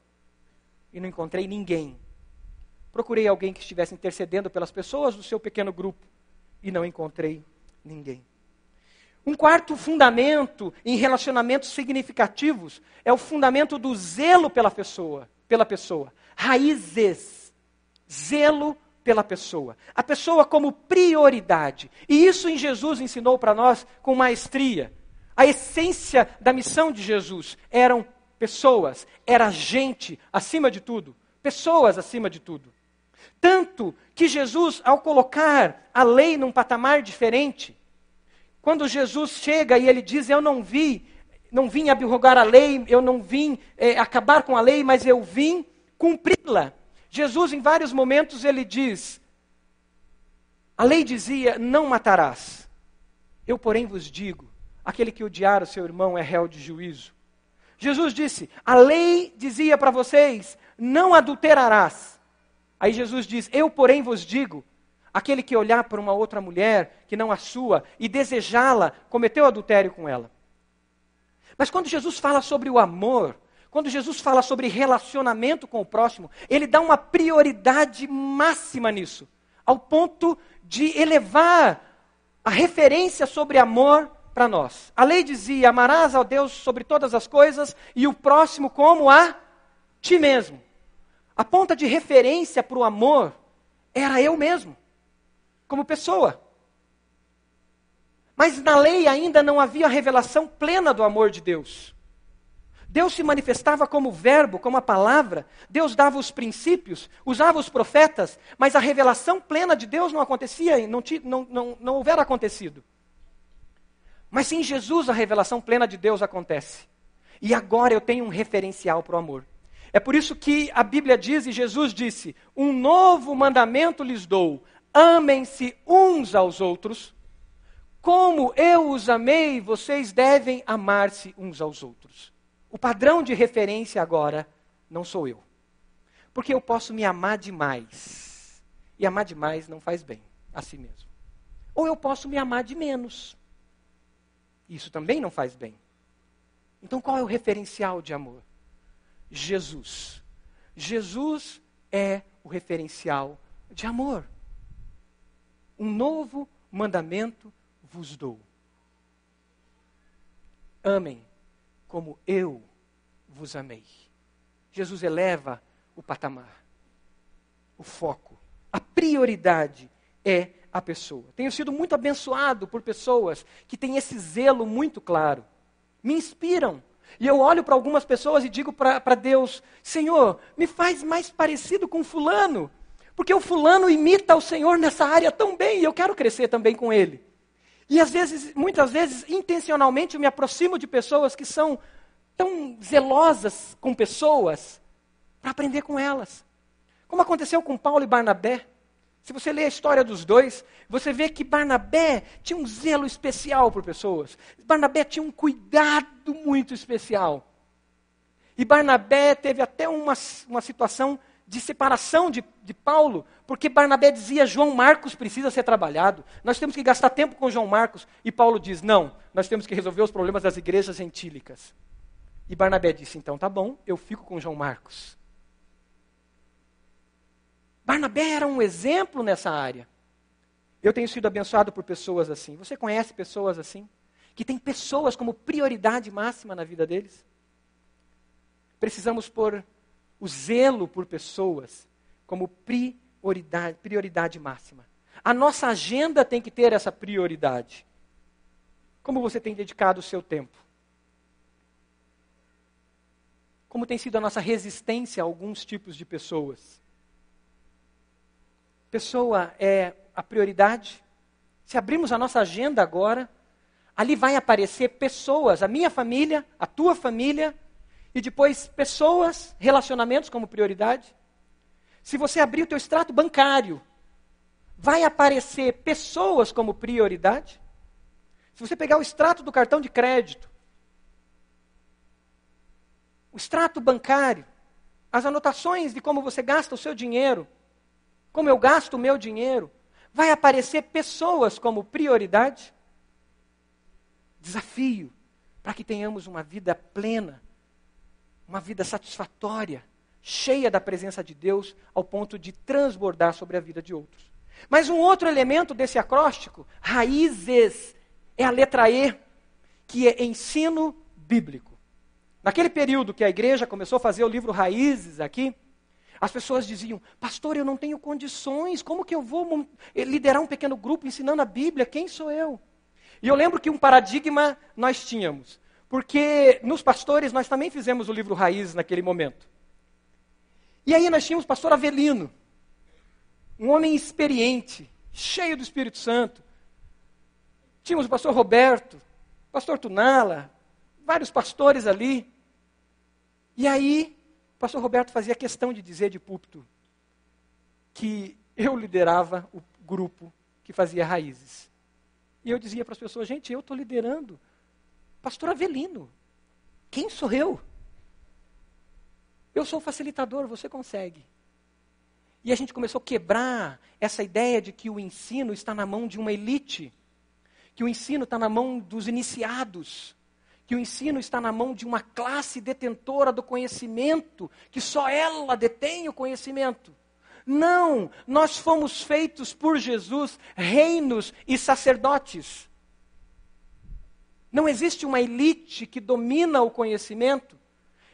E não encontrei ninguém. Procurei alguém que estivesse intercedendo pelas pessoas do seu pequeno grupo. E não encontrei ninguém. Um quarto fundamento em relacionamentos significativos é o fundamento do zelo pela pessoa, pela pessoa. Raízes. Zelo pela pessoa. A pessoa como prioridade. E isso em Jesus ensinou para nós com maestria. A essência da missão de Jesus eram pessoas, era gente acima de tudo, pessoas acima de tudo. Tanto que Jesus, ao colocar a lei num patamar diferente, quando Jesus chega e ele diz: Eu não vi, não vim abrogar a lei, eu não vim é, acabar com a lei, mas eu vim cumpri-la. Jesus, em vários momentos, ele diz: A lei dizia: Não matarás. Eu, porém, vos digo: aquele que odiar o seu irmão é réu de juízo. Jesus disse: A lei dizia para vocês: Não adulterarás. Aí Jesus diz: Eu, porém, vos digo: aquele que olhar para uma outra mulher que não a sua e desejá-la, cometeu adultério com ela. Mas quando Jesus fala sobre o amor, quando Jesus fala sobre relacionamento com o próximo, ele dá uma prioridade máxima nisso, ao ponto de elevar a referência sobre amor para nós. A lei dizia: amarás ao Deus sobre todas as coisas e o próximo como a ti mesmo. A ponta de referência para o amor era eu mesmo, como pessoa. Mas na lei ainda não havia a revelação plena do amor de Deus. Deus se manifestava como verbo, como a palavra. Deus dava os princípios, usava os profetas, mas a revelação plena de Deus não acontecia, não, não, não, não houvera acontecido. Mas em Jesus a revelação plena de Deus acontece. E agora eu tenho um referencial para o amor. É por isso que a Bíblia diz, e Jesus disse: Um novo mandamento lhes dou: amem-se uns aos outros. Como eu os amei, vocês devem amar-se uns aos outros. O padrão de referência agora não sou eu. Porque eu posso me amar demais. E amar demais não faz bem a si mesmo. Ou eu posso me amar de menos. Isso também não faz bem. Então qual é o referencial de amor? Jesus. Jesus é o referencial de amor. Um novo mandamento vos dou. Amem como eu vos amei. Jesus eleva o patamar, o foco, a prioridade é a pessoa. Tenho sido muito abençoado por pessoas que têm esse zelo muito claro, me inspiram. E eu olho para algumas pessoas e digo para Deus: Senhor, me faz mais parecido com Fulano, porque o Fulano imita o Senhor nessa área tão bem e eu quero crescer também com ele. E às vezes, muitas vezes, intencionalmente, eu me aproximo de pessoas que são tão zelosas com pessoas para aprender com elas. Como aconteceu com Paulo e Barnabé. Se você lê a história dos dois, você vê que Barnabé tinha um zelo especial por pessoas. Barnabé tinha um cuidado muito especial. E Barnabé teve até uma, uma situação de separação de, de Paulo, porque Barnabé dizia: João Marcos precisa ser trabalhado, nós temos que gastar tempo com João Marcos. E Paulo diz: não, nós temos que resolver os problemas das igrejas gentílicas. E Barnabé disse: então tá bom, eu fico com João Marcos. Barnabé era um exemplo nessa área. Eu tenho sido abençoado por pessoas assim. Você conhece pessoas assim? Que tem pessoas como prioridade máxima na vida deles? Precisamos pôr o zelo por pessoas como prioridade, prioridade máxima. A nossa agenda tem que ter essa prioridade. Como você tem dedicado o seu tempo? Como tem sido a nossa resistência a alguns tipos de pessoas? Pessoa é a prioridade. Se abrirmos a nossa agenda agora, ali vai aparecer pessoas, a minha família, a tua família, e depois pessoas, relacionamentos como prioridade. Se você abrir o teu extrato bancário, vai aparecer pessoas como prioridade. Se você pegar o extrato do cartão de crédito, o extrato bancário, as anotações de como você gasta o seu dinheiro, como eu gasto o meu dinheiro, vai aparecer pessoas como prioridade? Desafio para que tenhamos uma vida plena, uma vida satisfatória, cheia da presença de Deus, ao ponto de transbordar sobre a vida de outros. Mas um outro elemento desse acróstico, raízes, é a letra E, que é ensino bíblico. Naquele período que a igreja começou a fazer o livro Raízes aqui, as pessoas diziam, pastor, eu não tenho condições, como que eu vou liderar um pequeno grupo ensinando a Bíblia? Quem sou eu? E eu lembro que um paradigma nós tínhamos, porque nos pastores nós também fizemos o livro Raízes naquele momento. E aí nós tínhamos o pastor Avelino, um homem experiente, cheio do Espírito Santo. Tínhamos o pastor Roberto, pastor Tunala, vários pastores ali. E aí pastor Roberto fazia questão de dizer de púlpito que eu liderava o grupo que fazia raízes. E eu dizia para as pessoas, gente, eu estou liderando. Pastor Avelino, quem sou eu? Eu sou o facilitador, você consegue. E a gente começou a quebrar essa ideia de que o ensino está na mão de uma elite, que o ensino está na mão dos iniciados, que o ensino está na mão de uma classe detentora do conhecimento, que só ela detém o conhecimento. Não, nós fomos feitos por Jesus reinos e sacerdotes. Não existe uma elite que domina o conhecimento.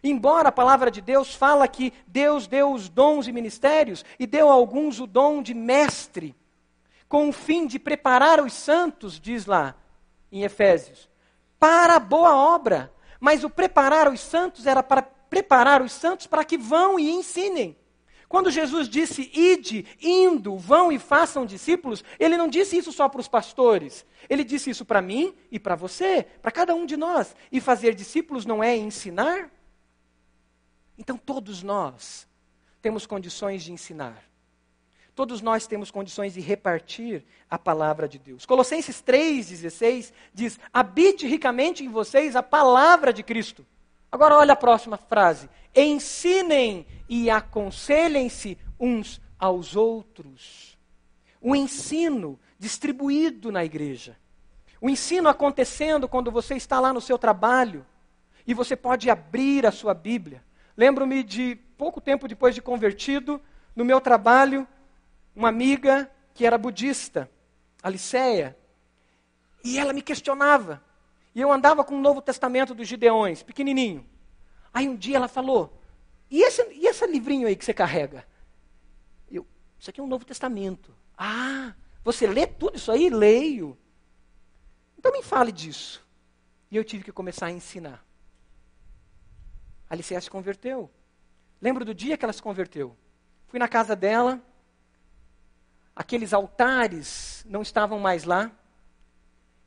Embora a palavra de Deus fala que Deus deu os dons e ministérios e deu a alguns o dom de mestre, com o fim de preparar os santos, diz lá em Efésios para a boa obra. Mas o preparar os santos era para preparar os santos para que vão e ensinem. Quando Jesus disse, ide, indo, vão e façam discípulos, ele não disse isso só para os pastores. Ele disse isso para mim e para você, para cada um de nós. E fazer discípulos não é ensinar? Então todos nós temos condições de ensinar. Todos nós temos condições de repartir a palavra de Deus. Colossenses 3,16 diz: habite ricamente em vocês a palavra de Cristo. Agora olha a próxima frase. Ensinem e aconselhem-se uns aos outros. O ensino distribuído na igreja. O ensino acontecendo quando você está lá no seu trabalho e você pode abrir a sua Bíblia. Lembro-me de pouco tempo depois de convertido, no meu trabalho, uma amiga que era budista, Aliceia, e ela me questionava. E eu andava com o Novo Testamento dos Gideões, pequenininho. Aí um dia ela falou: E esse, e esse livrinho aí que você carrega? Eu, isso aqui é um Novo Testamento. Ah, você lê tudo isso aí? Leio. Então me fale disso. E eu tive que começar a ensinar. A se converteu. Lembro do dia que ela se converteu. Fui na casa dela, aqueles altares não estavam mais lá.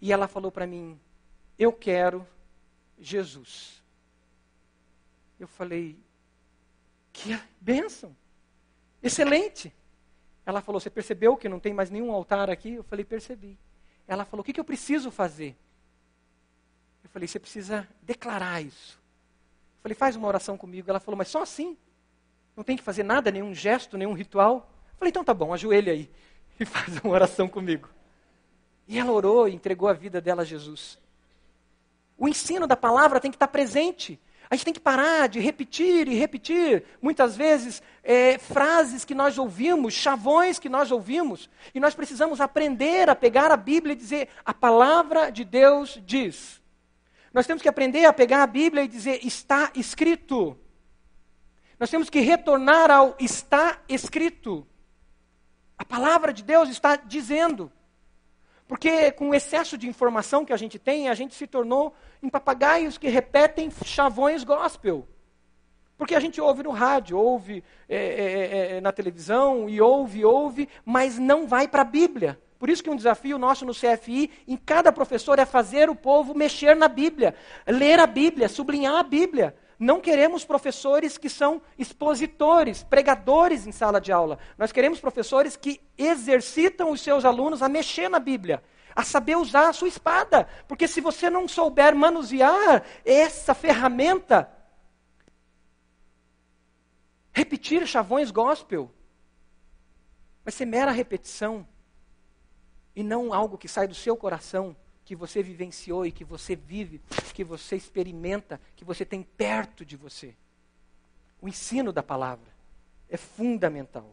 E ela falou para mim: Eu quero Jesus. Eu falei: Que bênção! Excelente! Ela falou: Você percebeu que não tem mais nenhum altar aqui? Eu falei: Percebi. Ela falou: O que, que eu preciso fazer? Eu falei: Você precisa declarar isso. Eu falei: Faz uma oração comigo. Ela falou: Mas só assim? Não tem que fazer nada, nenhum gesto, nenhum ritual? Falei: Então tá bom, ajoelha aí e faz uma oração comigo. E ela orou e entregou a vida dela a Jesus. O ensino da palavra tem que estar presente. A gente tem que parar de repetir e repetir, muitas vezes, é, frases que nós ouvimos, chavões que nós ouvimos, e nós precisamos aprender a pegar a Bíblia e dizer: a palavra de Deus diz. Nós temos que aprender a pegar a Bíblia e dizer: está escrito. Nós temos que retornar ao está escrito. A palavra de Deus está dizendo. Porque com o excesso de informação que a gente tem, a gente se tornou em papagaios que repetem chavões gospel. Porque a gente ouve no rádio, ouve é, é, é, é na televisão, e ouve, ouve, mas não vai para a Bíblia. Por isso que um desafio nosso no CFI, em cada professor, é fazer o povo mexer na Bíblia, ler a Bíblia, sublinhar a Bíblia. Não queremos professores que são expositores, pregadores em sala de aula. Nós queremos professores que exercitam os seus alunos a mexer na Bíblia, a saber usar a sua espada. Porque se você não souber manusear essa ferramenta, repetir chavões gospel vai ser mera repetição e não algo que sai do seu coração que você vivenciou e que você vive, que você experimenta, que você tem perto de você. O ensino da palavra é fundamental.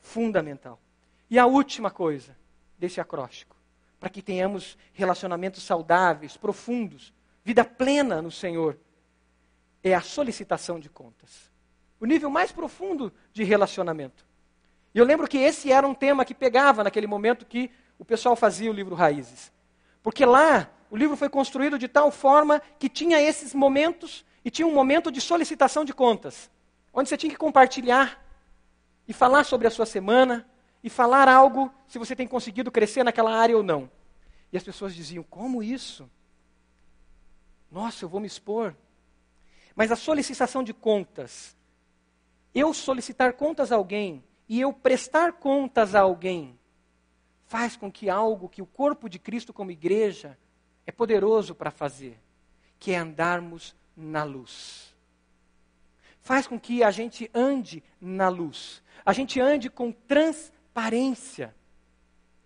Fundamental. E a última coisa desse acróstico, para que tenhamos relacionamentos saudáveis, profundos, vida plena no Senhor, é a solicitação de contas. O nível mais profundo de relacionamento. E eu lembro que esse era um tema que pegava naquele momento que o pessoal fazia o livro Raízes. Porque lá o livro foi construído de tal forma que tinha esses momentos e tinha um momento de solicitação de contas, onde você tinha que compartilhar e falar sobre a sua semana e falar algo se você tem conseguido crescer naquela área ou não. E as pessoas diziam: "Como isso? Nossa, eu vou me expor". Mas a solicitação de contas, eu solicitar contas a alguém e eu prestar contas a alguém, faz com que algo que o corpo de Cristo, como igreja, é poderoso para fazer, que é andarmos na luz. Faz com que a gente ande na luz, a gente ande com transparência,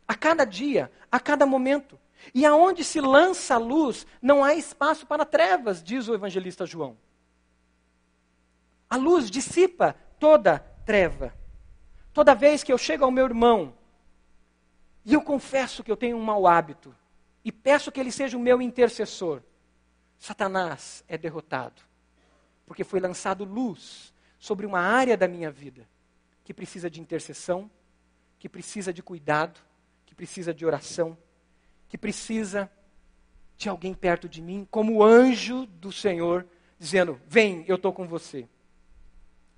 a cada dia, a cada momento. E aonde se lança a luz, não há espaço para trevas, diz o evangelista João. A luz dissipa toda treva. Toda vez que eu chego ao meu irmão e eu confesso que eu tenho um mau hábito e peço que ele seja o meu intercessor. Satanás é derrotado, porque foi lançado luz sobre uma área da minha vida que precisa de intercessão, que precisa de cuidado, que precisa de oração, que precisa de alguém perto de mim, como anjo do Senhor, dizendo: Vem, eu estou com você.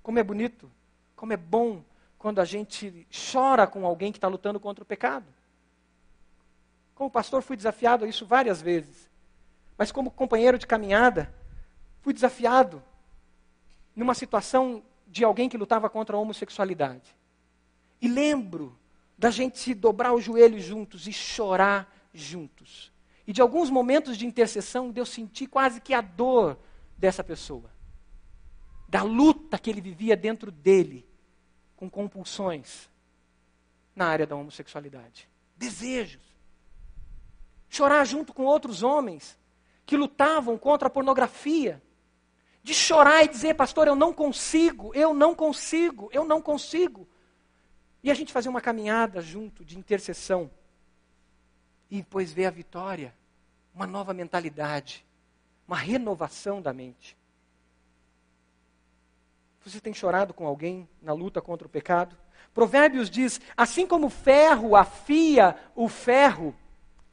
Como é bonito, como é bom quando a gente chora com alguém que está lutando contra o pecado. Como pastor, fui desafiado a isso várias vezes. Mas como companheiro de caminhada, fui desafiado numa situação de alguém que lutava contra a homossexualidade. E lembro da gente dobrar os joelhos juntos e chorar juntos. E de alguns momentos de intercessão, de eu sentir quase que a dor dessa pessoa. Da luta que ele vivia dentro dele, com compulsões na área da homossexualidade. Desejos chorar junto com outros homens que lutavam contra a pornografia, de chorar e dizer, pastor, eu não consigo, eu não consigo, eu não consigo. E a gente fazer uma caminhada junto de intercessão e depois ver a vitória, uma nova mentalidade, uma renovação da mente. Você tem chorado com alguém na luta contra o pecado? Provérbios diz: assim como o ferro afia o ferro,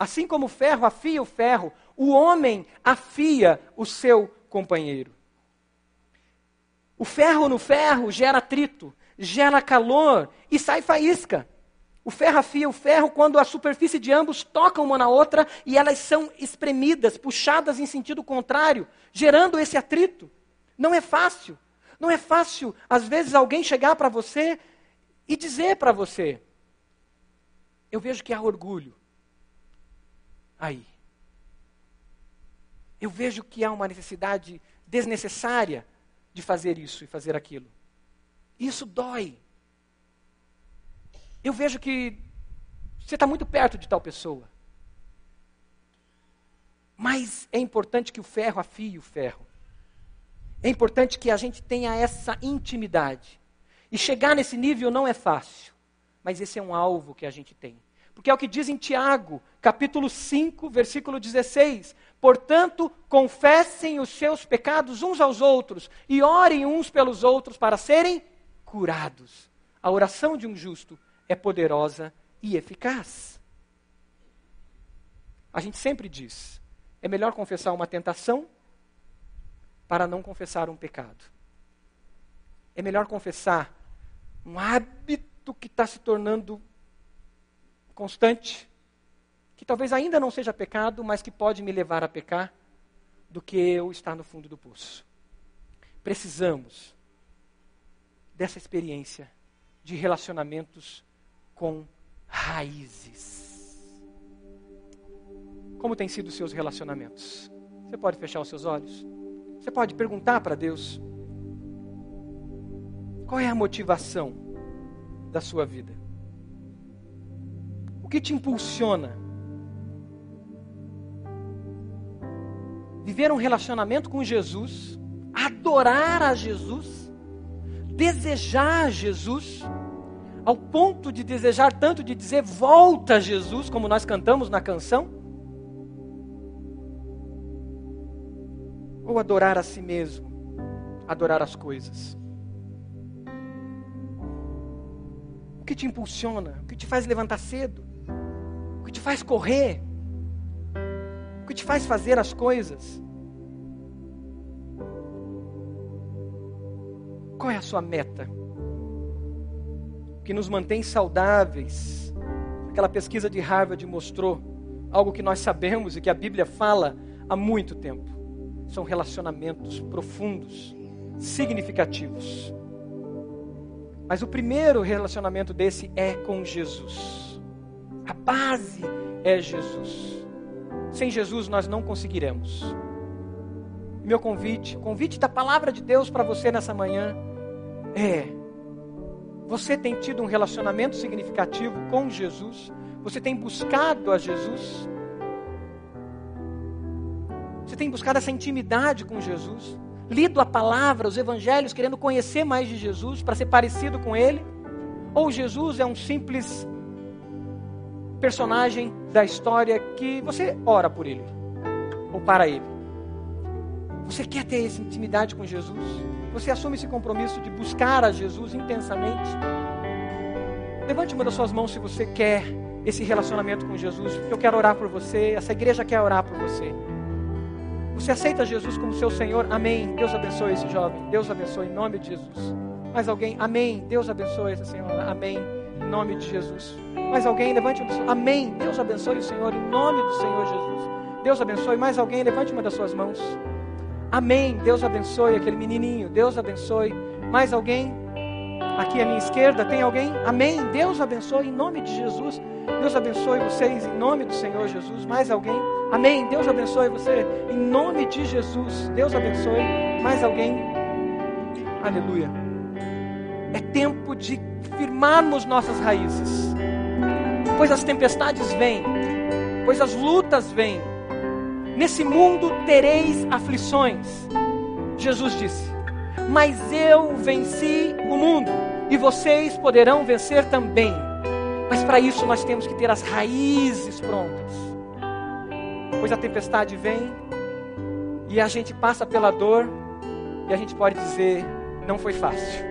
Assim como o ferro afia o ferro, o homem afia o seu companheiro. O ferro no ferro gera atrito, gera calor e sai faísca. O ferro afia o ferro quando a superfície de ambos toca uma na outra e elas são espremidas, puxadas em sentido contrário, gerando esse atrito. Não é fácil. Não é fácil, às vezes, alguém chegar para você e dizer para você: Eu vejo que há orgulho aí. Eu vejo que há uma necessidade desnecessária de fazer isso e fazer aquilo. Isso dói. Eu vejo que você está muito perto de tal pessoa. Mas é importante que o ferro afie o ferro. É importante que a gente tenha essa intimidade. E chegar nesse nível não é fácil, mas esse é um alvo que a gente tem. Porque é o que diz em Tiago, capítulo 5, versículo 16. Portanto, confessem os seus pecados uns aos outros e orem uns pelos outros para serem curados. A oração de um justo é poderosa e eficaz. A gente sempre diz: é melhor confessar uma tentação para não confessar um pecado. É melhor confessar um hábito que está se tornando constante, que talvez ainda não seja pecado, mas que pode me levar a pecar, do que eu estar no fundo do poço. Precisamos dessa experiência de relacionamentos com raízes. Como têm sido os seus relacionamentos? Você pode fechar os seus olhos? Você pode perguntar para Deus: qual é a motivação da sua vida? O que te impulsiona? Viver um relacionamento com Jesus, adorar a Jesus, desejar Jesus, ao ponto de desejar tanto de dizer volta a Jesus, como nós cantamos na canção? Ou adorar a si mesmo, adorar as coisas? O que te impulsiona? O que te faz levantar cedo? O que te faz correr? O que te faz fazer as coisas? Qual é a sua meta? O que nos mantém saudáveis? Aquela pesquisa de Harvard mostrou algo que nós sabemos e que a Bíblia fala há muito tempo são relacionamentos profundos, significativos. Mas o primeiro relacionamento desse é com Jesus. A base é Jesus. Sem Jesus nós não conseguiremos. Meu convite, convite da palavra de Deus para você nessa manhã é: você tem tido um relacionamento significativo com Jesus? Você tem buscado a Jesus? Você tem buscado essa intimidade com Jesus? Lido a palavra, os evangelhos, querendo conhecer mais de Jesus, para ser parecido com Ele? Ou Jesus é um simples personagem da história que você ora por Ele? Ou para Ele? Você quer ter essa intimidade com Jesus? Você assume esse compromisso de buscar a Jesus intensamente? Levante uma das suas mãos se você quer esse relacionamento com Jesus. Eu quero orar por você, essa igreja quer orar por você. Você aceita Jesus como seu Senhor? Amém. Deus abençoe esse jovem. Deus abençoe em nome de Jesus. Mais alguém? Amém. Deus abençoe essa senhora. Amém. Em nome de Jesus. Mais alguém? Levante uma Amém. Deus abençoe o Senhor em nome do Senhor Jesus. Deus abençoe. Mais alguém? Levante uma das suas mãos. Amém. Deus abençoe aquele menininho. Deus abençoe. Mais alguém? Aqui à minha esquerda tem alguém? Amém. Deus abençoe em nome de Jesus. Deus abençoe vocês em nome do Senhor Jesus. Mais alguém? Amém. Deus abençoe você em nome de Jesus. Deus abençoe. Mais alguém? Aleluia. É tempo de firmarmos nossas raízes. Pois as tempestades vêm, pois as lutas vêm. Nesse mundo tereis aflições. Jesus disse: Mas eu venci o mundo e vocês poderão vencer também. Mas para isso nós temos que ter as raízes prontas. Pois a tempestade vem e a gente passa pela dor e a gente pode dizer: não foi fácil.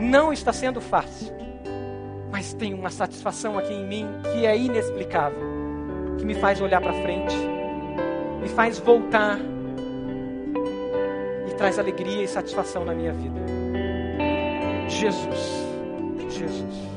Não está sendo fácil. Mas tem uma satisfação aqui em mim que é inexplicável, que me faz olhar para frente, me faz voltar e traz alegria e satisfação na minha vida. Jesus, Jesus.